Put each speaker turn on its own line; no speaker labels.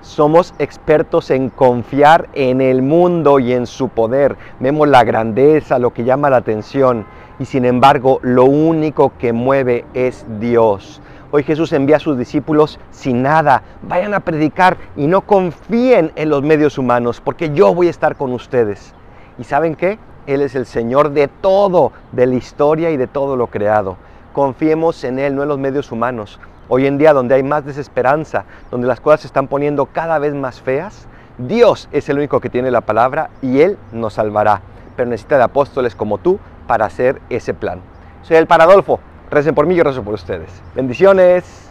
somos expertos en confiar en el mundo y en su poder. Vemos la grandeza, lo que llama la atención y sin embargo lo único que mueve es Dios. Hoy Jesús envía a sus discípulos sin nada. Vayan a predicar y no confíen en los medios humanos porque yo voy a estar con ustedes. ¿Y saben qué? Él es el Señor de todo, de la historia y de todo lo creado. Confiemos en Él, no en los medios humanos. Hoy en día, donde hay más desesperanza, donde las cosas se están poniendo cada vez más feas, Dios es el único que tiene la palabra y Él nos salvará. Pero necesita de apóstoles como tú para hacer ese plan. Soy el Paradolfo. Recen por mí yo rezo por ustedes. Bendiciones.